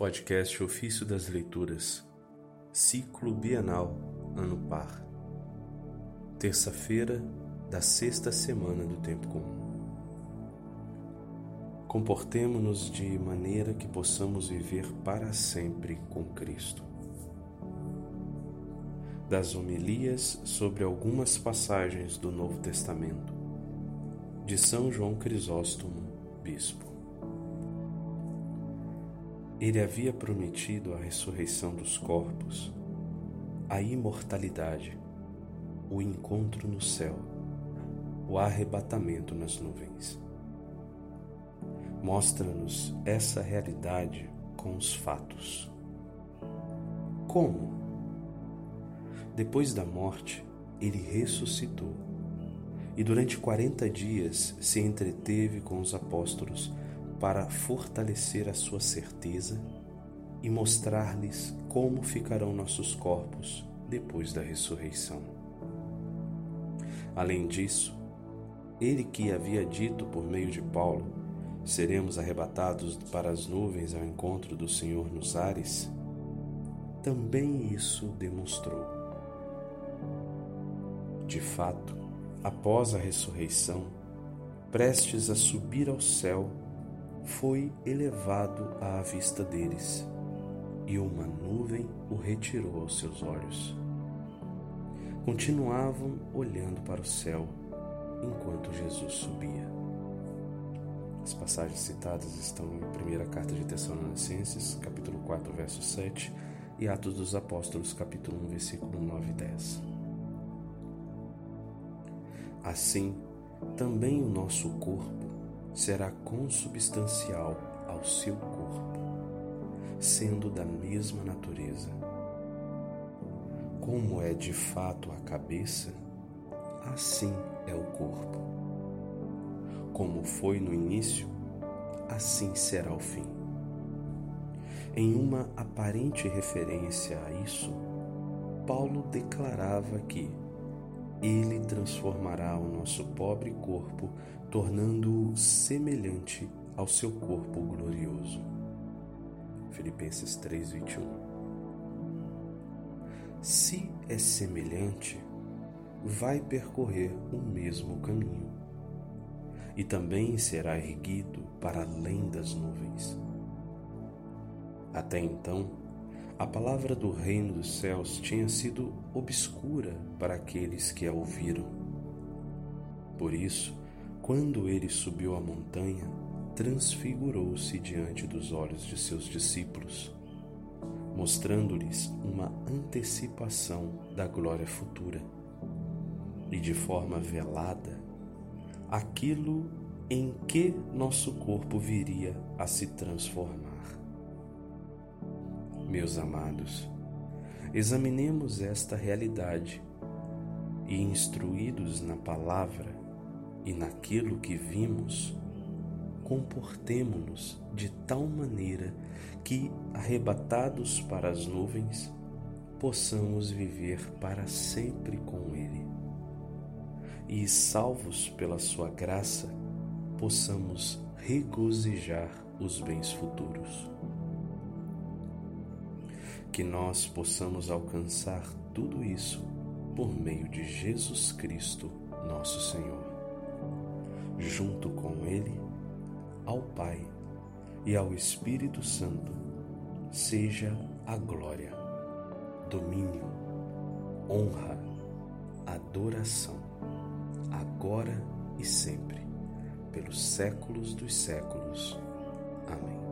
Podcast Ofício das Leituras, Ciclo Bienal, Ano Par. Terça-feira da sexta semana do Tempo Comum. Comportemo-nos de maneira que possamos viver para sempre com Cristo. Das homilias sobre algumas passagens do Novo Testamento, de São João Crisóstomo, Bispo. Ele havia prometido a ressurreição dos corpos, a imortalidade, o encontro no céu, o arrebatamento nas nuvens. Mostra-nos essa realidade com os fatos. Como? Depois da morte, ele ressuscitou e durante quarenta dias se entreteve com os apóstolos para fortalecer a sua certeza e mostrar-lhes como ficarão nossos corpos depois da ressurreição. Além disso, ele que havia dito por meio de Paulo: seremos arrebatados para as nuvens ao encontro do Senhor nos ares, também isso demonstrou. De fato, após a ressurreição, prestes a subir ao céu, foi elevado à vista deles, e uma nuvem o retirou aos seus olhos. Continuavam olhando para o céu enquanto Jesus subia. As passagens citadas estão em 1 Carta de Tessalonicenses, capítulo 4, verso 7, e Atos dos Apóstolos, capítulo 1, versículo 9 e 10. Assim, também o nosso corpo será consubstancial ao seu corpo, sendo da mesma natureza. Como é de fato a cabeça, assim é o corpo. Como foi no início, assim será o fim. Em uma aparente referência a isso, Paulo declarava que ele transformará o nosso pobre corpo, tornando-o semelhante ao seu corpo glorioso. Filipenses 3:21. Se é semelhante, vai percorrer o mesmo caminho e também será erguido para além das nuvens. Até então, a palavra do reino dos céus tinha sido obscura para aqueles que a ouviram. Por isso, quando ele subiu a montanha, transfigurou-se diante dos olhos de seus discípulos, mostrando-lhes uma antecipação da glória futura e de forma velada aquilo em que nosso corpo viria a se transformar. Meus amados, examinemos esta realidade e, instruídos na palavra e naquilo que vimos, comportemo-nos de tal maneira que, arrebatados para as nuvens, possamos viver para sempre com Ele. E, salvos pela Sua graça, possamos regozijar os bens futuros que nós possamos alcançar tudo isso por meio de Jesus Cristo, nosso Senhor. Junto com Ele, ao Pai e ao Espírito Santo, seja a glória, domínio, honra, adoração, agora e sempre, pelos séculos dos séculos. Amém.